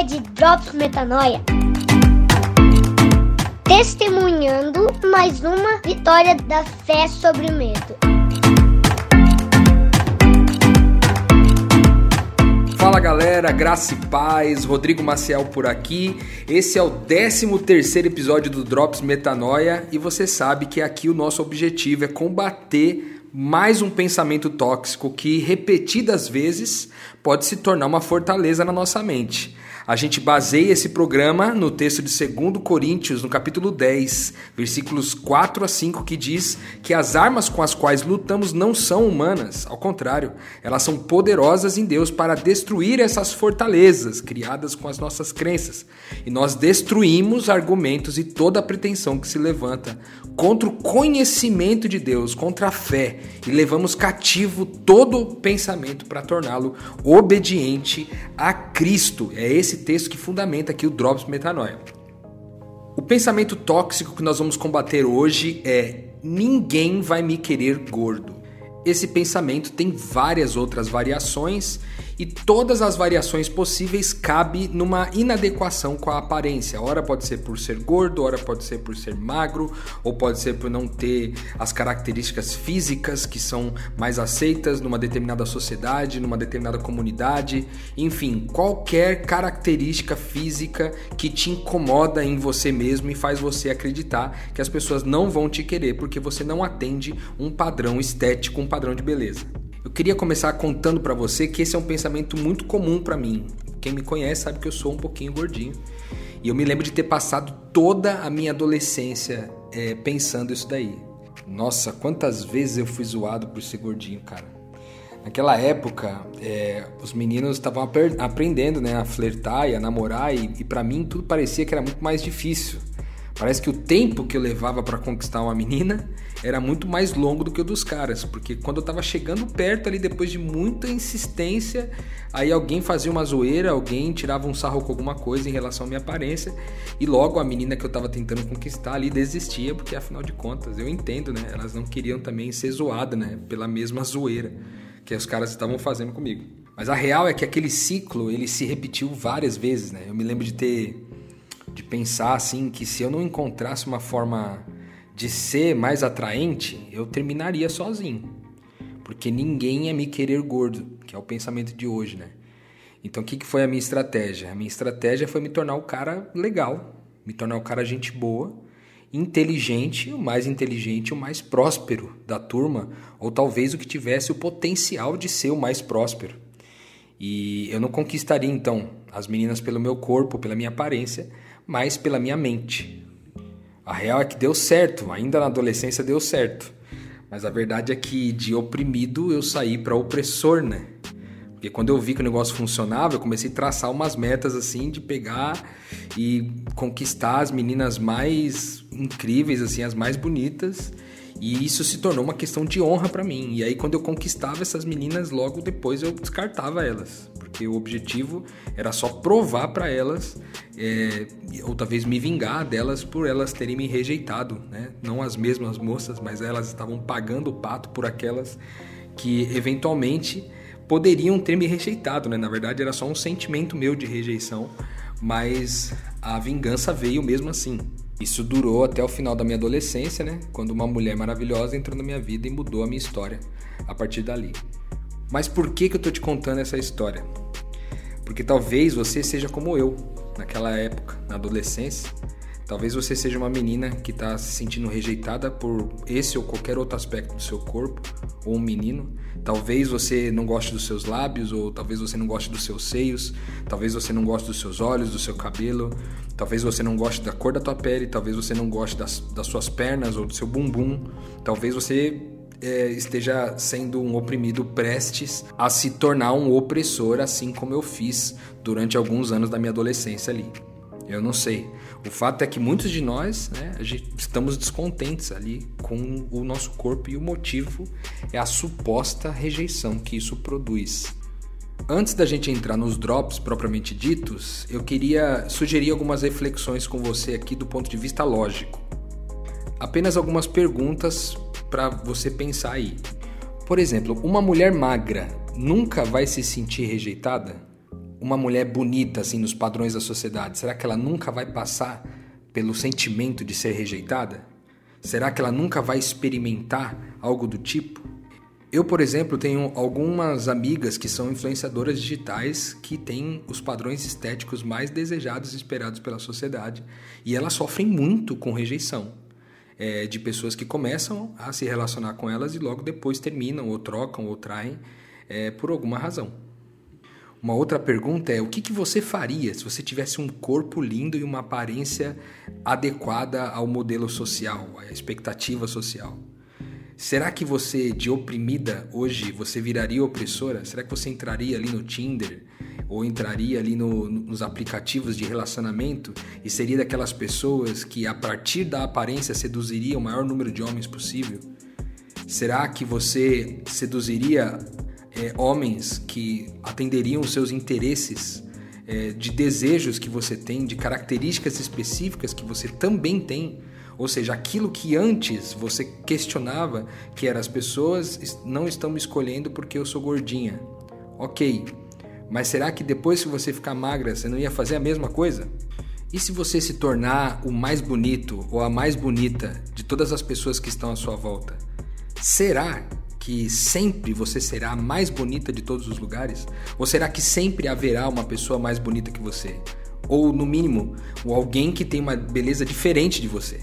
Rede Drops Metanoia. Testemunhando mais uma vitória da fé sobre o medo. Fala galera, graça e paz, Rodrigo Maciel por aqui. Esse é o 13 terceiro episódio do Drops Metanoia e você sabe que aqui o nosso objetivo é combater mais um pensamento tóxico que repetidas vezes pode se tornar uma fortaleza na nossa mente. A gente baseia esse programa no texto de 2 Coríntios, no capítulo 10, versículos 4 a 5, que diz que as armas com as quais lutamos não são humanas, ao contrário, elas são poderosas em Deus para destruir essas fortalezas criadas com as nossas crenças. E nós destruímos argumentos e toda pretensão que se levanta contra o conhecimento de Deus, contra a fé, e levamos cativo todo pensamento para torná-lo obediente a Cristo. É esse texto que fundamenta aqui o Drops Metanoia. O pensamento tóxico que nós vamos combater hoje é: ninguém vai me querer gordo. Esse pensamento tem várias outras variações e todas as variações possíveis cabe numa inadequação com a aparência. Ora pode ser por ser gordo, ora pode ser por ser magro, ou pode ser por não ter as características físicas que são mais aceitas numa determinada sociedade, numa determinada comunidade, enfim, qualquer característica física que te incomoda em você mesmo e faz você acreditar que as pessoas não vão te querer porque você não atende um padrão estético, um padrão de beleza. Eu queria começar contando para você que esse é um pensamento muito comum para mim. Quem me conhece sabe que eu sou um pouquinho gordinho. E eu me lembro de ter passado toda a minha adolescência é, pensando isso daí. Nossa, quantas vezes eu fui zoado por ser gordinho, cara. Naquela época, é, os meninos estavam aprendendo né, a flertar e a namorar, e, e para mim tudo parecia que era muito mais difícil. Parece que o tempo que eu levava para conquistar uma menina era muito mais longo do que o dos caras, porque quando eu tava chegando perto ali, depois de muita insistência, aí alguém fazia uma zoeira, alguém tirava um sarro com alguma coisa em relação à minha aparência, e logo a menina que eu tava tentando conquistar ali desistia, porque afinal de contas, eu entendo, né? Elas não queriam também ser zoadas, né? Pela mesma zoeira que os caras estavam fazendo comigo. Mas a real é que aquele ciclo, ele se repetiu várias vezes, né? Eu me lembro de ter de pensar assim que se eu não encontrasse uma forma de ser mais atraente, eu terminaria sozinho. Porque ninguém ia me querer gordo, que é o pensamento de hoje, né? Então o que, que foi a minha estratégia? A minha estratégia foi me tornar o cara legal, me tornar o cara gente boa, inteligente, o mais inteligente, o mais próspero da turma, ou talvez o que tivesse o potencial de ser o mais próspero. E eu não conquistaria então as meninas pelo meu corpo, pela minha aparência, mas pela minha mente. A real é que deu certo, ainda na adolescência deu certo. Mas a verdade é que de oprimido eu saí para opressor, né? Porque quando eu vi que o negócio funcionava, eu comecei a traçar umas metas assim de pegar e conquistar as meninas mais incríveis, assim, as mais bonitas. E isso se tornou uma questão de honra para mim. E aí quando eu conquistava essas meninas, logo depois eu descartava elas porque o objetivo era só provar para elas, é, ou talvez me vingar delas por elas terem me rejeitado, né? Não as mesmas moças, mas elas estavam pagando o pato por aquelas que eventualmente poderiam ter me rejeitado, né? Na verdade era só um sentimento meu de rejeição, mas a vingança veio mesmo assim. Isso durou até o final da minha adolescência, né? Quando uma mulher maravilhosa entrou na minha vida e mudou a minha história a partir dali. Mas por que, que eu estou te contando essa história? Porque talvez você seja como eu, naquela época, na adolescência. Talvez você seja uma menina que está se sentindo rejeitada por esse ou qualquer outro aspecto do seu corpo, ou um menino. Talvez você não goste dos seus lábios, ou talvez você não goste dos seus seios, talvez você não goste dos seus olhos, do seu cabelo, talvez você não goste da cor da tua pele, talvez você não goste das, das suas pernas ou do seu bumbum, talvez você é, esteja sendo um oprimido prestes a se tornar um opressor, assim como eu fiz durante alguns anos da minha adolescência ali. Eu não sei. O fato é que muitos de nós né, estamos descontentes ali com o nosso corpo e o motivo é a suposta rejeição que isso produz. Antes da gente entrar nos drops propriamente ditos, eu queria sugerir algumas reflexões com você aqui do ponto de vista lógico. Apenas algumas perguntas para você pensar aí. Por exemplo, uma mulher magra nunca vai se sentir rejeitada? Uma mulher bonita assim nos padrões da sociedade, será que ela nunca vai passar pelo sentimento de ser rejeitada? Será que ela nunca vai experimentar algo do tipo? Eu, por exemplo, tenho algumas amigas que são influenciadoras digitais que têm os padrões estéticos mais desejados e esperados pela sociedade e elas sofrem muito com rejeição é, de pessoas que começam a se relacionar com elas e logo depois terminam ou trocam ou traem é, por alguma razão. Uma outra pergunta é: o que, que você faria se você tivesse um corpo lindo e uma aparência adequada ao modelo social, à expectativa social? Será que você, de oprimida hoje, você viraria opressora? Será que você entraria ali no Tinder ou entraria ali no, nos aplicativos de relacionamento e seria daquelas pessoas que, a partir da aparência, seduziria o maior número de homens possível? Será que você seduziria é, homens que atenderiam os seus interesses é, de desejos que você tem, de características específicas que você também tem? Ou seja, aquilo que antes você questionava, que era as pessoas não estão me escolhendo porque eu sou gordinha. Ok, mas será que depois que você ficar magra, você não ia fazer a mesma coisa? E se você se tornar o mais bonito ou a mais bonita de todas as pessoas que estão à sua volta? Será que sempre você será a mais bonita de todos os lugares? Ou será que sempre haverá uma pessoa mais bonita que você? Ou, no mínimo, alguém que tem uma beleza diferente de você?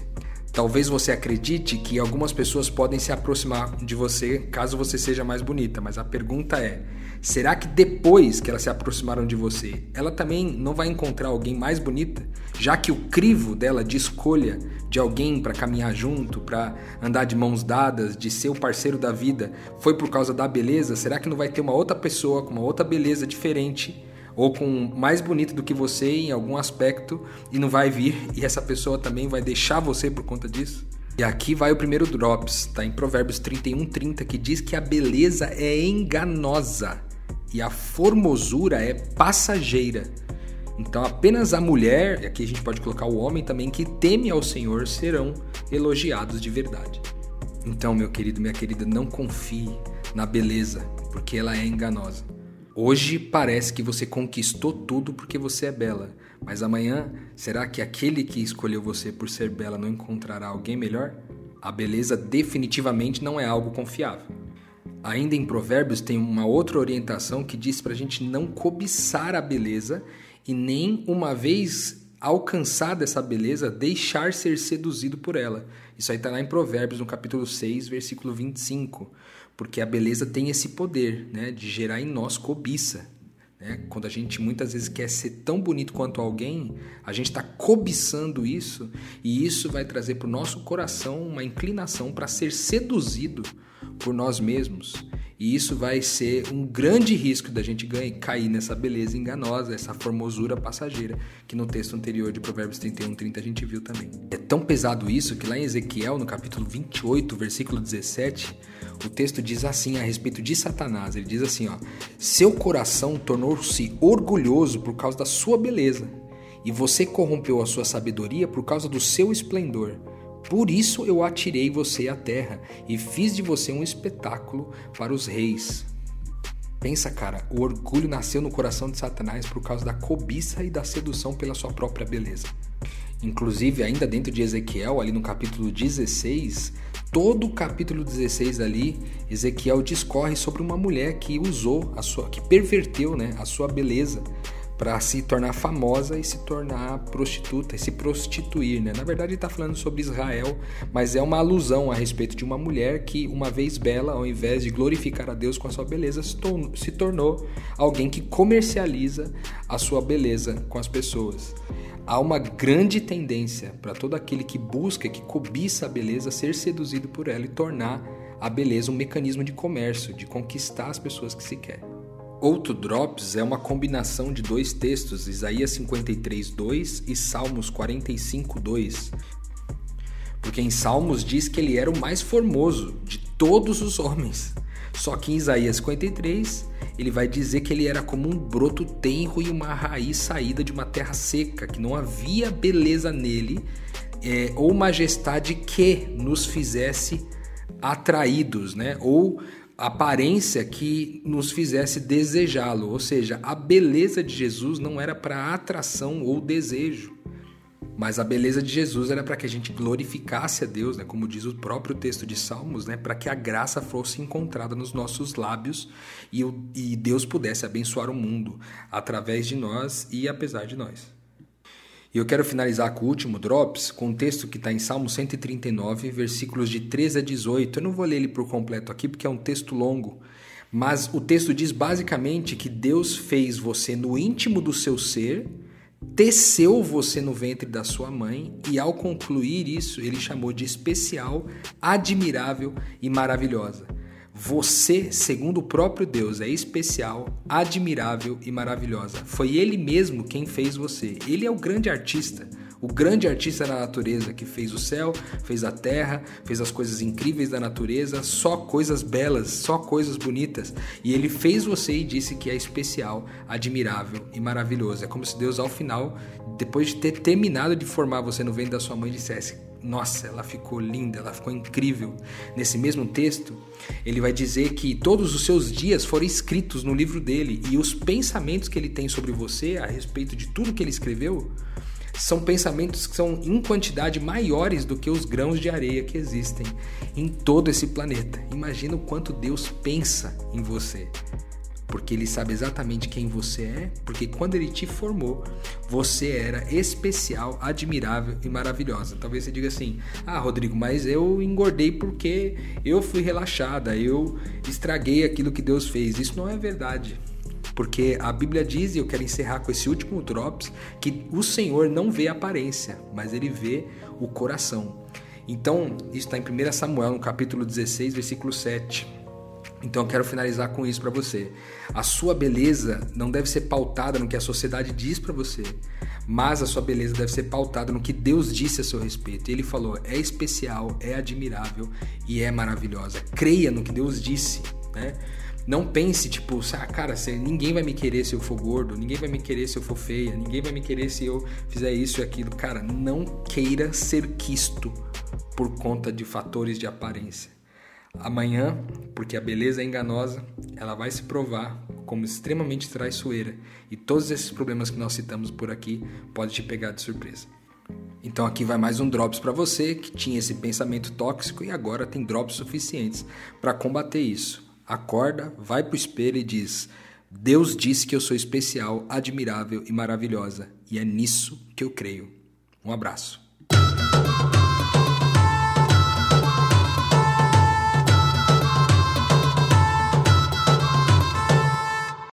Talvez você acredite que algumas pessoas podem se aproximar de você caso você seja mais bonita, mas a pergunta é: será que depois que elas se aproximaram de você, ela também não vai encontrar alguém mais bonita? Já que o crivo dela de escolha de alguém para caminhar junto, para andar de mãos dadas, de ser o parceiro da vida, foi por causa da beleza, será que não vai ter uma outra pessoa com uma outra beleza diferente? Ou com mais bonito do que você em algum aspecto e não vai vir e essa pessoa também vai deixar você por conta disso? E aqui vai o primeiro drops, tá em Provérbios 31:30 que diz que a beleza é enganosa e a formosura é passageira. Então apenas a mulher, e aqui a gente pode colocar o homem também que teme ao Senhor serão elogiados de verdade. Então, meu querido, minha querida, não confie na beleza, porque ela é enganosa. Hoje parece que você conquistou tudo porque você é bela, mas amanhã será que aquele que escolheu você por ser bela não encontrará alguém melhor? A beleza definitivamente não é algo confiável. Ainda em Provérbios tem uma outra orientação que diz para a gente não cobiçar a beleza e nem uma vez alcançada essa beleza, deixar ser seduzido por ela. Isso aí está lá em Provérbios, no capítulo 6, versículo 25 porque a beleza tem esse poder né, de gerar em nós cobiça. Né? Quando a gente muitas vezes quer ser tão bonito quanto alguém, a gente está cobiçando isso e isso vai trazer para o nosso coração uma inclinação para ser seduzido por nós mesmos. E isso vai ser um grande risco da gente ganhar, cair nessa beleza enganosa, essa formosura passageira, que no texto anterior de Provérbios 31, 30 a gente viu também. É tão pesado isso que lá em Ezequiel, no capítulo 28, versículo 17, o texto diz assim a respeito de Satanás. Ele diz assim, ó: "Seu coração tornou-se orgulhoso por causa da sua beleza, e você corrompeu a sua sabedoria por causa do seu esplendor." Por isso eu atirei você à terra e fiz de você um espetáculo para os reis. Pensa, cara, o orgulho nasceu no coração de Satanás por causa da cobiça e da sedução pela sua própria beleza. Inclusive, ainda dentro de Ezequiel, ali no capítulo 16, todo o capítulo 16 ali, Ezequiel discorre sobre uma mulher que usou a sua, que perverteu, né, a sua beleza para se tornar famosa e se tornar prostituta e se prostituir, né? Na verdade, está falando sobre Israel, mas é uma alusão a respeito de uma mulher que, uma vez bela, ao invés de glorificar a Deus com a sua beleza, se tornou alguém que comercializa a sua beleza com as pessoas. Há uma grande tendência para todo aquele que busca, que cobiça a beleza, ser seduzido por ela e tornar a beleza um mecanismo de comércio, de conquistar as pessoas que se quer. Outro Drops é uma combinação de dois textos, Isaías 53, 2 e Salmos 45, 2. Porque em Salmos diz que ele era o mais formoso de todos os homens. Só que em Isaías 53 ele vai dizer que ele era como um broto tenro e uma raiz saída de uma terra seca, que não havia beleza nele é, ou majestade que nos fizesse atraídos, né? Ou aparência que nos fizesse desejá-lo, ou seja, a beleza de Jesus não era para atração ou desejo, mas a beleza de Jesus era para que a gente glorificasse a Deus, né? como diz o próprio texto de Salmos, né? para que a graça fosse encontrada nos nossos lábios e, e Deus pudesse abençoar o mundo através de nós e apesar de nós. E eu quero finalizar com o último Drops, com um texto que está em Salmo 139, versículos de 13 a 18. Eu não vou ler ele por completo aqui porque é um texto longo, mas o texto diz basicamente que Deus fez você no íntimo do seu ser, teceu você no ventre da sua mãe e ao concluir isso, ele chamou de especial, admirável e maravilhosa. Você, segundo o próprio Deus, é especial, admirável e maravilhosa. Foi Ele mesmo quem fez você. Ele é o grande artista, o grande artista da natureza que fez o céu, fez a terra, fez as coisas incríveis da natureza, só coisas belas, só coisas bonitas. E Ele fez você e disse que é especial, admirável e maravilhoso. É como se Deus, ao final, depois de ter terminado de formar você no ventre da sua mãe, dissesse: nossa, ela ficou linda, ela ficou incrível. Nesse mesmo texto, ele vai dizer que todos os seus dias foram escritos no livro dele e os pensamentos que ele tem sobre você a respeito de tudo que ele escreveu são pensamentos que são em quantidade maiores do que os grãos de areia que existem em todo esse planeta. Imagina o quanto Deus pensa em você porque ele sabe exatamente quem você é, porque quando ele te formou, você era especial, admirável e maravilhosa. Talvez você diga assim: "Ah, Rodrigo, mas eu engordei porque eu fui relaxada, eu estraguei aquilo que Deus fez". Isso não é verdade. Porque a Bíblia diz, e eu quero encerrar com esse último drops, que o Senhor não vê a aparência, mas ele vê o coração. Então, isso está em 1 Samuel, no capítulo 16, versículo 7. Então eu quero finalizar com isso para você. A sua beleza não deve ser pautada no que a sociedade diz para você, mas a sua beleza deve ser pautada no que Deus disse a seu respeito. Ele falou: é especial, é admirável e é maravilhosa. Creia no que Deus disse, né? Não pense, tipo, ah, cara, ninguém vai me querer se eu for gordo, ninguém vai me querer se eu for feia, ninguém vai me querer se eu fizer isso e aquilo. Cara, não queira ser quisto por conta de fatores de aparência. Amanhã, porque a beleza é enganosa, ela vai se provar como extremamente traiçoeira e todos esses problemas que nós citamos por aqui podem te pegar de surpresa. Então aqui vai mais um drops para você que tinha esse pensamento tóxico e agora tem drops suficientes para combater isso. Acorda, vai pro espelho e diz: Deus disse que eu sou especial, admirável e maravilhosa, e é nisso que eu creio. Um abraço.